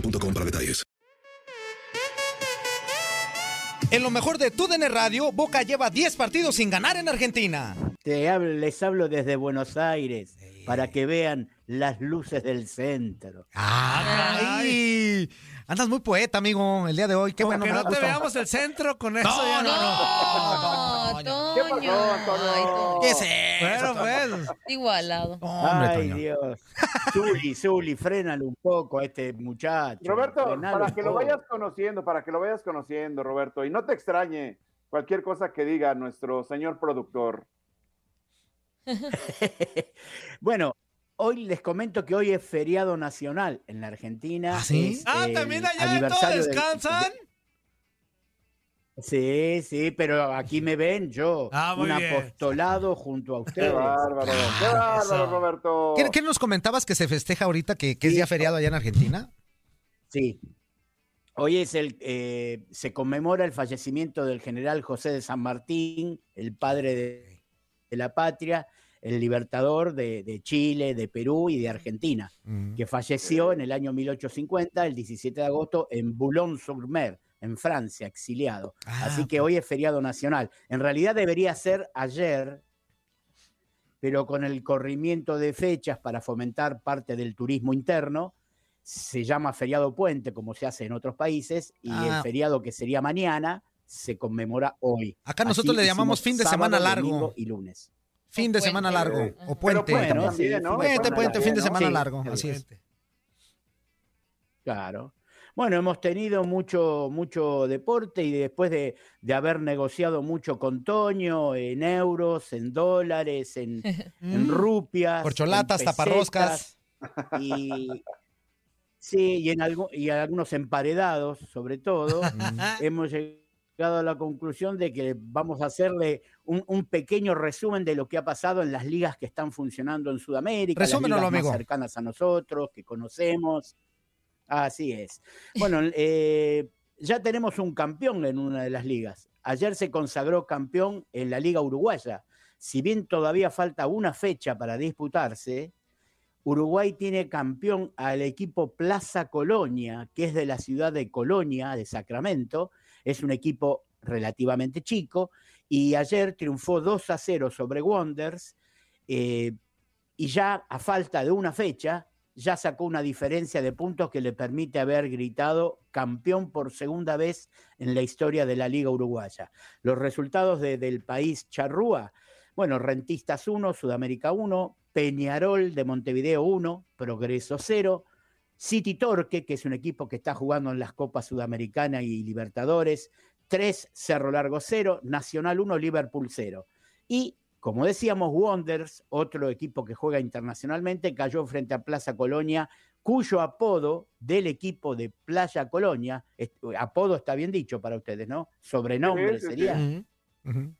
boostmobile.com para detalles. En lo mejor de tu DN Radio, Boca lleva 10 partidos sin ganar en Argentina. Te hablo- les hablo desde Buenos Aires para que vean las luces del centro. ¡Ay! Andas muy poeta, amigo, el día de hoy. Qué bueno, que no te veamos el centro con eso. No, ya no, no. no. ¿Qué pasó, ¿Qué es eso? Bueno, pues. Igualado. Hombre, Ay, Toño. Dios. Zuli, Zuli, frénalo un poco a este muchacho. Roberto, para que lo vayas conociendo, para que lo vayas conociendo, Roberto, y no te extrañe cualquier cosa que diga nuestro señor productor. Bueno, hoy les comento que hoy es feriado nacional en la Argentina. ¿Ah, sí? Es Ah, también allá todos descansan. Sí, sí, pero aquí me ven yo, Ah, muy un bien. apostolado junto a Qué ustedes. bárbaro, qué Ah, bárbaro. Roberto. ¿Qué, qué nos comentabas que se festeja ahorita, que, que es día feriado allá en Argentina? Sí. Hoy es el, eh, se conmemora el fallecimiento del general José de San Martín, el padre de, de la patria, el libertador de, de Chile, de Perú y de Argentina, que falleció en el año 1850, el 17 de agosto, en Boulogne-sur-Mer, en Francia, exiliado. Ah, Así que hoy es feriado nacional. En realidad debería ser ayer, pero con el corrimiento de fechas para fomentar parte del turismo interno, se llama feriado puente, como se hace en otros países, y Ah. el feriado que sería mañana se conmemora hoy. Acá nosotros Así le llamamos fin de semana largo. domingo y lunes. Fin de puente. semana largo. Eh, O puente. Puente Puente, puente, fin de semana largo. sí. Así es. Claro. Bueno, hemos tenido mucho, mucho deporte y después de, de haber negociado mucho con Toño en euros, en dólares, en, en Mm. rupias, en Corcholatas, taparroscas. Y, sí, y en algu- y algunos emparedados, sobre todo, hemos llegado a la conclusión de que vamos a hacerle un, un pequeño resumen de lo que ha pasado en las ligas que están funcionando en Sudamérica, las ligas más cercanas a nosotros, que conocemos. Así es. Bueno, eh, ya tenemos un campeón en una de las ligas. Ayer se consagró campeón en la Liga Uruguaya. Si bien todavía falta una fecha para disputarse, Uruguay tiene campeón al equipo Plaza Colonia, que es de la ciudad de Colonia, de Sacramento. Es un equipo relativamente chico y ayer triunfó 2 a 0 sobre Wonders eh, y ya a falta de una fecha ya sacó una diferencia de puntos que le permite haber gritado campeón por segunda vez en la historia de la Liga Uruguaya. Los resultados de- del país charrúa, bueno, Rentistas 1, Sudamérica 1, Peñarol de Montevideo 1, Progreso 0, City Torque, que es un equipo que está jugando en las Copas Sudamericana y Libertadores. 3, Cerro Largo 0, Nacional 1, Liverpool 0. Y, como decíamos, Wonders, otro equipo que juega internacionalmente, cayó frente a Plaza Colonia, cuyo apodo del equipo de Playa Colonia, es- apodo está bien dicho para ustedes, ¿no? Sobrenombre Sí, sí, sí. sería.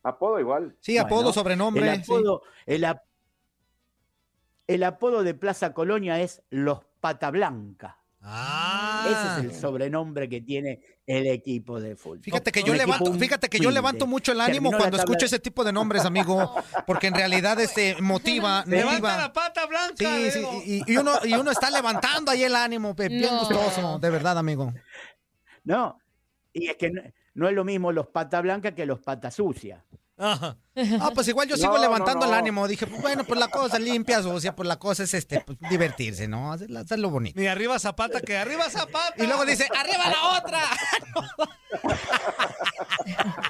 Apodo igual. Sí, apodo, Bueno, sobrenombre. El sí. apodo, el, ap- el apodo de Plaza Colonia es Los Pata Blanca. Ah. Ese es el sobrenombre que tiene el equipo de fútbol. Fíjate que yo levanto, fíjate que yo levanto mucho el ánimo Terminó cuando escucho ese tipo de nombres, amigo, porque en realidad este motiva, Levanta motiva. la pata blanca. Sí, sí, y, y uno, y uno está levantando ahí el ánimo, bien No. gustoso, de verdad, amigo. No, y es que no, no es lo mismo los Pata Blanca que los Pata Sucia. Ajá. Ah, pues igual yo sigo No, no, levantando el ánimo. Dije, pues bueno, pues la cosa limpia, sucia, pues la cosa es este, pues, divertirse, ¿no? Hacerlo bonito. Ni arriba Zapata, que arriba Zapata. Y luego dice, ¡arriba la otra!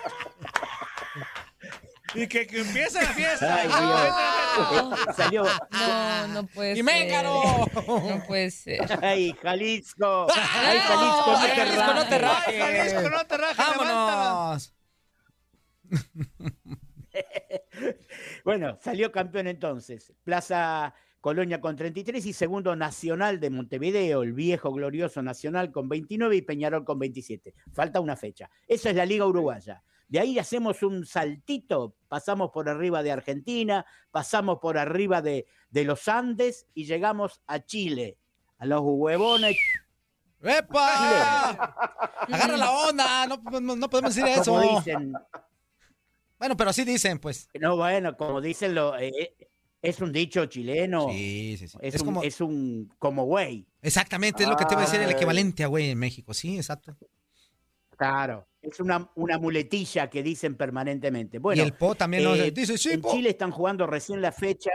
Y que, que empiece la fiesta. Ay, Dios. Eh, Salió. No, no puede ¡Y ser. Méngano! No puede ser. ¡Ay, Jalisco! ¡Ay, Jalisco, no ¡Ay, te Jalisco, no te rajes! Ay, Jalisco, no te rajes. ¡Vámonos! Bueno, salió campeón entonces. Plaza Colonia con 33 y segundo Nacional de Montevideo, el viejo glorioso Nacional con 29 y Peñarol con 27. Falta una fecha. Esa es la Liga Uruguaya. De ahí hacemos un saltito, pasamos por arriba de Argentina, pasamos por arriba de, de los Andes y llegamos a Chile, a los huevones. ¡Epa! ¡Agarra la onda! No, no- no podemos decir eso. Como dicen, Bueno, pero así dicen, pues. no, bueno, como dicen, lo, eh, es un dicho chileno. Sí, sí, sí. Es, Es un, como, es un como güey. exactamente, es lo que te iba a decir, el equivalente a güey en México. Sí, exacto. Claro. Es una, una muletilla que dicen permanentemente. y Bueno, el Po también nos eh, dice, sí, en Po. Chile están jugando recién la fecha.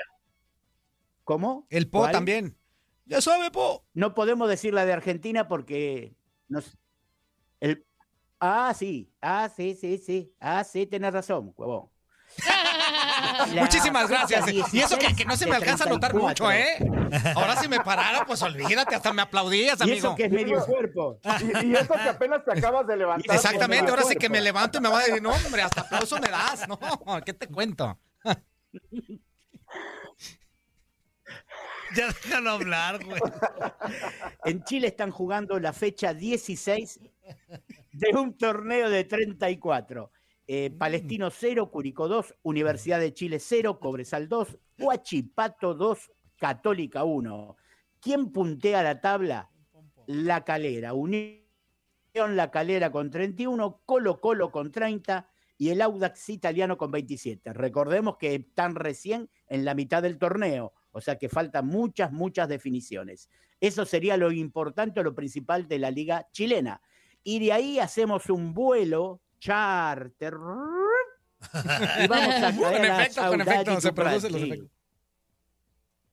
¿Cómo? El Po ¿Cuál? también. Ya sabe, Po. No podemos decir la de Argentina porque nos, ah, sí, ah, sí, sí, sí, ah, sí, tenés razón, huevón. La Muchísimas gracias. Y eso que, que no se me 16 alcanza a notar 34. mucho, ¿eh? Ahora si me parara, pues olvídate, hasta me aplaudías, Y amigo. eso que es medio cuerpo. Y, y eso que apenas te acabas de levantar. Exactamente, con ahora el sí que me cuerpo. levanto y me va a decir, no, hombre, hasta aplauso me das, no, ¿qué te cuento? Ya déjalo hablar, güey. En Chile están jugando la fecha 16 de un torneo de 34. Eh, Palestino 0, Curicó 2, Universidad de Chile 0, Cobresal 2, Huachipato 2, Católica 1. ¿Quién puntea la tabla? La Calera. Unión La Calera con 31, Colo Colo con 30 y el Audax italiano con 27. Recordemos que están recién en la mitad del torneo, o sea que faltan muchas, muchas definiciones. Eso sería lo importante, lo principal de la liga chilena. Y de ahí hacemos un vuelo charter. Y vamos a Con caer a efecto, con efecto, Saudade se producen los efectos.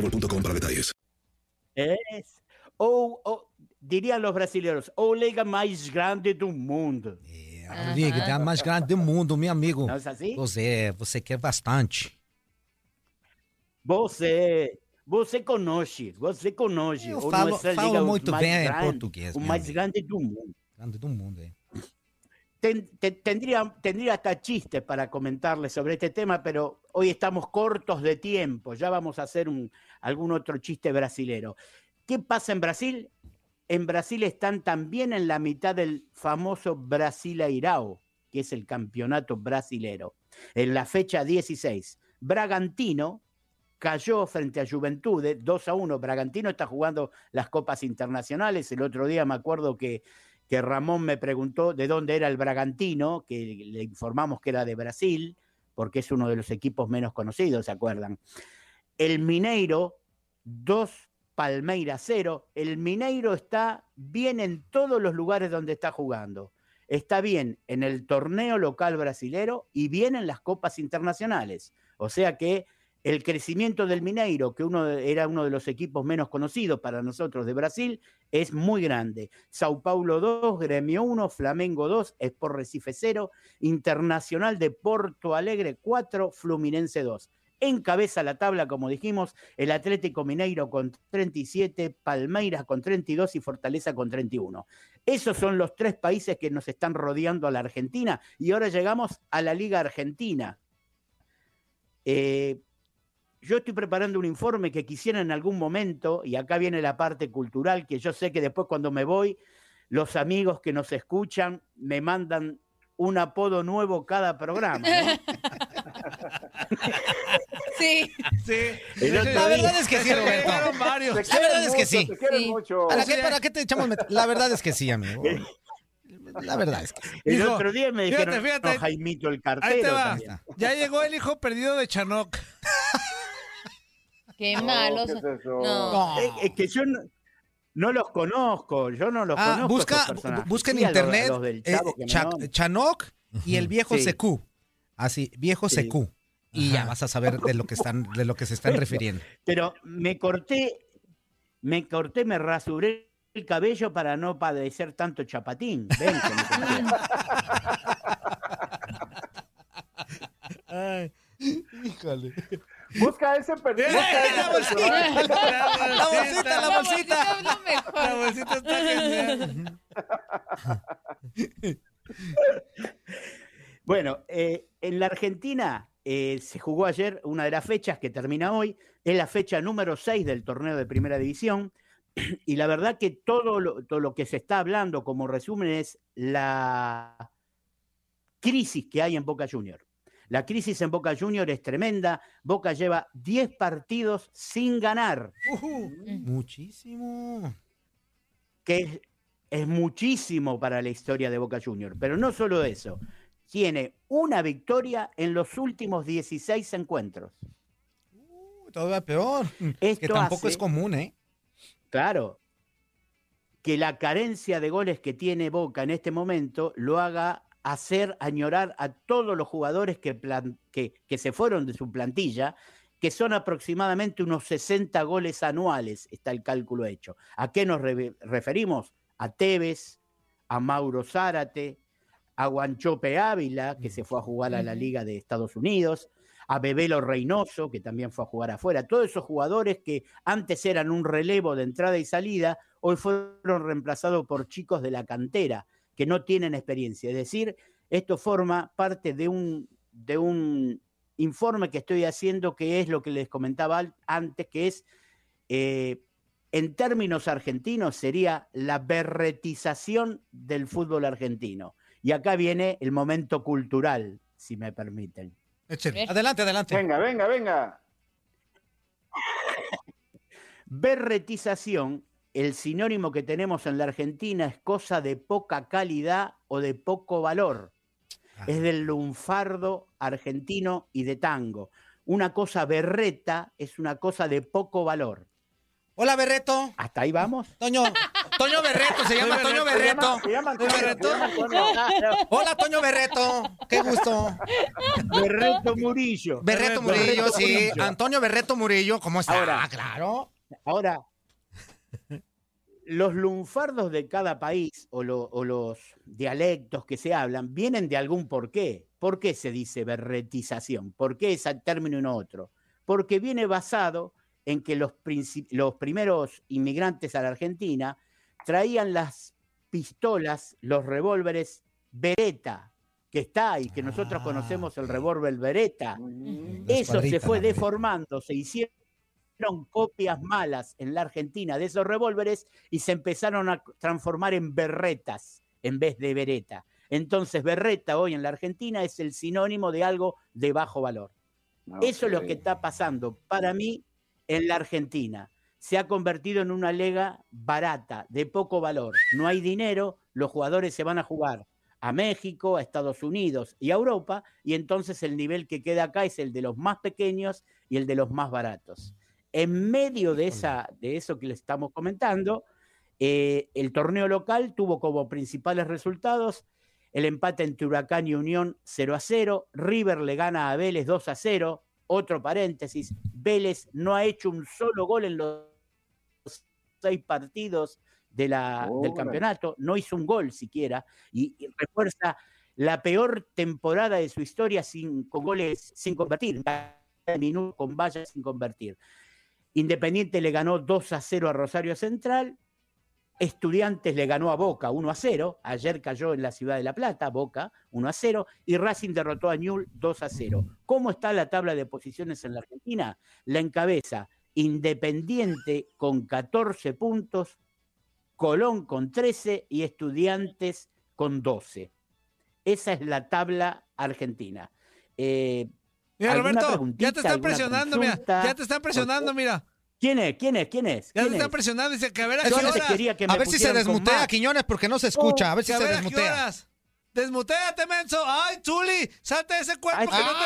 boostmobile.com para detalles. Es, o, o, dirían los brasileños, o liga mais grande do mundo. A liga é a mais grande do mundo, meu amigo. Não é assim? Você, você quer bastante. Você, você conhece, você conhece. Eu falo- falo muito bem grande, português, O mais amigo. grande do mundo. Grande do mundo, é. Ten- te- tendría, tendría hasta chistes para comentarles sobre este tema, pero hoy estamos cortos de tiempo. Ya vamos a hacer un, algún otro chiste brasilero. ¿Qué pasa en Brasil? En Brasil están también en la mitad del famoso Brasileirao, que es el campeonato brasilero. En la fecha 16, Bragantino cayó frente a Juventude 2 a 1. Bragantino está jugando las copas internacionales. El otro día me acuerdo que que Ramón me preguntó de dónde era el Bragantino, que le informamos que era de Brasil, porque es uno de los equipos menos conocidos, ¿se acuerdan? El Mineiro, 2 Palmeiras 0. El Mineiro está bien en todos los lugares donde está jugando. Está bien en el torneo local brasilero y bien en las copas internacionales. O sea que el crecimiento del Mineiro, que uno era uno de los equipos menos conocidos para nosotros de Brasil, es muy grande. Sao Paulo 2, Gremio 1, Flamengo 2, Sport Recife 0, Internacional de Porto Alegre 4, Fluminense 2. Encabeza la tabla, como dijimos, el Atlético Mineiro con 37, Palmeiras con 32 y Fortaleza con 31. Esos son los tres países que nos están rodeando a la Argentina. Y ahora llegamos a la Liga Argentina. Eh, yo estoy preparando un informe que quisiera en algún momento, y acá viene la parte cultural, que yo sé que después cuando me voy, los amigos que nos escuchan me mandan un apodo nuevo cada programa. ¿no? Sí. Sí. La verdad día- es que sí, Roberto. La verdad es que sí. ¿Para qué, para qué te echamos La verdad es que sí, amigo. La verdad es que sí. El Hijo, otro día me fíjate, dijeron, fíjate. no, Jaimito el Ahí te cartero va. también. Ya llegó el hijo perdido de Chanok. Qué No, malo. ¿qué es eso? No. No. Es, es que yo no, no los conozco, yo no los Ah, conozco. busca, busca en Sí, los- internet los del eh, Cha-. Chanok y el viejo Sí. Secu. Así, viejo Sí. Secu. Y ya vas a saber de lo que están, de lo que se están refiriendo. Pero me corté, me corté, me rasuré el cabello para no padecer tanto chapatín. Ven, que me corté. Ay, híjole. Busca ese perdido. Busca ese La bolsita, personaje. La bolsita, la bolsita. es lo mejor. La bolsita está genial. Bueno, eh, en la Argentina eh, se jugó ayer una de las fechas que termina hoy, es la fecha número 6 del torneo de Primera División, y la verdad que todo lo, todo lo que se está hablando como resumen es la crisis que hay en Boca Junior. La crisis en Boca Junior es tremenda, Boca lleva 10 partidos sin ganar, Muchísimo. que es, es muchísimo para la historia de Boca Junior, pero no solo eso, tiene una victoria en los últimos 16 encuentros. Todavía peor. Esto que tampoco hace- es común, ¿eh? Claro, que la carencia de goles que tiene Boca en este momento lo haga hacer añorar a todos los jugadores que, plan- que, que se fueron de su plantilla, que son aproximadamente unos 60 goles anuales, está el cálculo hecho. ¿A qué nos re- referimos? A Tevez, a Mauro Zárate, a Guanchope Ávila, que se fue a jugar a la. Liga de Estados Unidos, a Bebelo Reynoso, que también fue a jugar afuera. Todos esos jugadores que antes eran un relevo de entrada y salida, hoy fueron reemplazados por chicos de la cantera que no tienen experiencia. Es decir, esto forma parte de un, de un informe que estoy haciendo, que es lo que les comentaba antes, que es, eh, en términos argentinos, sería la berretización del fútbol argentino. Y acá viene el momento cultural, si me permiten. Adelante, adelante. Venga, venga, venga. Berretización, el sinónimo que tenemos en la Argentina es cosa de poca calidad o de poco valor. Es del lunfardo argentino y de tango. Una cosa berreta es una cosa de poco valor. Hola, Berreto. ¿Hasta ahí vamos? Toño, Toño Berreto, se llama Toño Berreto. se llama Antonio, Berreto. Hola, Toño Berreto. Qué gusto. Berreto Murillo. Berreto Murillo, Berreto sí. Antonio Berreto Murillo, ¿cómo está? Ahora. Ah, claro. Ahora, los lunfardos de cada país o, lo- o los dialectos que se hablan vienen de algún porqué. ¿Por qué se dice berretización? ¿Por qué ese término y no otro? Porque viene basado en que los, primeros inmigrantes a la Argentina traían las pistolas, los revólveres Beretta, que está ahí, que nosotros Ah, conocemos el revólver Beretta. Eso se fue deformando, se hicieron copias malas en la Argentina de esos revólveres y se empezaron a transformar en berretas en vez de bereta. Entonces, berreta hoy en la Argentina es el sinónimo de algo de bajo valor. Eso es lo que está pasando para mí en la Argentina. Se ha convertido en una lega barata, de poco valor. No hay dinero, los jugadores se van a jugar a México, a Estados Unidos y a Europa, y entonces el nivel que queda acá es el de los más pequeños y el de los más baratos. En medio de, esa, de eso que le estamos comentando, eh, el torneo local tuvo como principales resultados el empate entre Huracán y Unión 0 a 0, River le gana a Vélez 2 a 0, otro paréntesis, Vélez no ha hecho un solo gol en los seis partidos de la, del campeonato, no hizo un gol siquiera, y, y refuerza la peor temporada de su historia sin, con goles sin convertir, cada minuto con vallas sin convertir. Independiente le ganó 2 a 0 a Rosario Central, Estudiantes le ganó a Boca 1 a 0, ayer cayó en la ciudad de La Plata, Boca 1 a 0, y Racing derrotó a Newell 2 a 0. ¿Cómo está la tabla de posiciones en la Argentina? La encabeza Independiente con 14 puntos, Colón con 13 y Estudiantes con 12. Esa es la tabla argentina. Eh, Mira, ¿alguna Roberto, ya te están presionando, mira. Ya te están presionando, mira. ¿Quién es? ¿Quién es? ¿Quién es? Ya ¿Quién están es? presionando. Dice que a ver a qué horas. que A me ver si se desmutea. Quiñones, porque no se escucha. A ver si a se qué desmutea. Desmuteate, menso. Ay, Chuli, salte de ese cuerpo Ay, que no te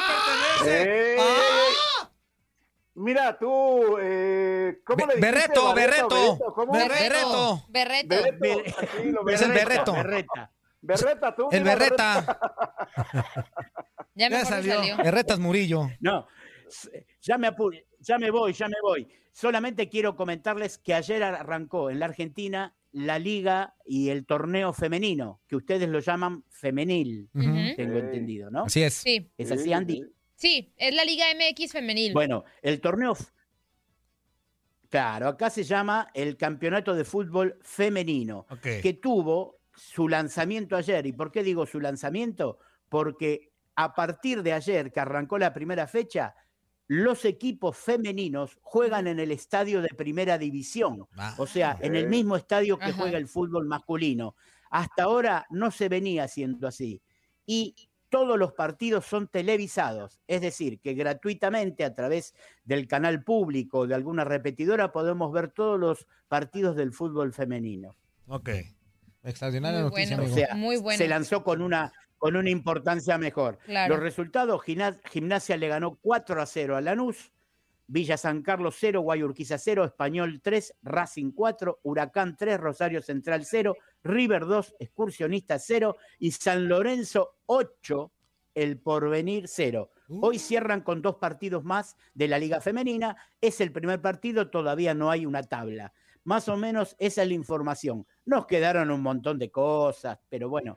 pertenece. ¡Ey! ¡Ah! Mira tú, eh, ¿cómo Be- le dijiste? Berreto, Berreto. Berreto. Berreto. Berreto, Es el Berreto. Berreta. Berreta, tú. El Berreta. Ya Ya mejor salió. salió. Berretas Murillo. No, ya me apu- ya me voy, ya me voy. Solamente quiero comentarles que ayer arrancó en la Argentina la liga y el torneo femenino, que ustedes lo llaman femenil, tengo Sí. entendido, ¿no? Así es. Sí, ¿Es Sí, así, sí, Andy? sí. es la Liga MX femenil. Bueno, el torneo, claro, acá se llama el Campeonato de Fútbol Femenino, que tuvo su lanzamiento ayer. ¿Y por qué digo su lanzamiento? Porque a partir de ayer, que arrancó la primera fecha, los equipos femeninos juegan en el estadio de primera división, Ah, o sea, en el mismo estadio que Ajá. juega el fútbol masculino. Hasta ahora no se venía haciendo así. Y todos los partidos son televisados, es decir, que gratuitamente a través del canal público o de alguna repetidora podemos ver todos los partidos del fútbol femenino. Ok. Extraordinaria Muy noticia, bueno. O amigo. sea, Muy bueno. se lanzó con una, con una importancia mejor. Claro. Los resultados, Gimna- Gimnasia le ganó 4 a 0 a Lanús, Villa San Carlos 0, Guayurquiza 0, Español 3, Racing 4, Huracán 3, Rosario Central 0, River 2, Excursionista 0 y San Lorenzo 8, El Porvenir 0. Hoy cierran con dos partidos más de la Liga Femenina. Es el primer partido, todavía no hay una tabla. Más o menos esa es la información. Nos quedaron un montón de cosas, pero bueno.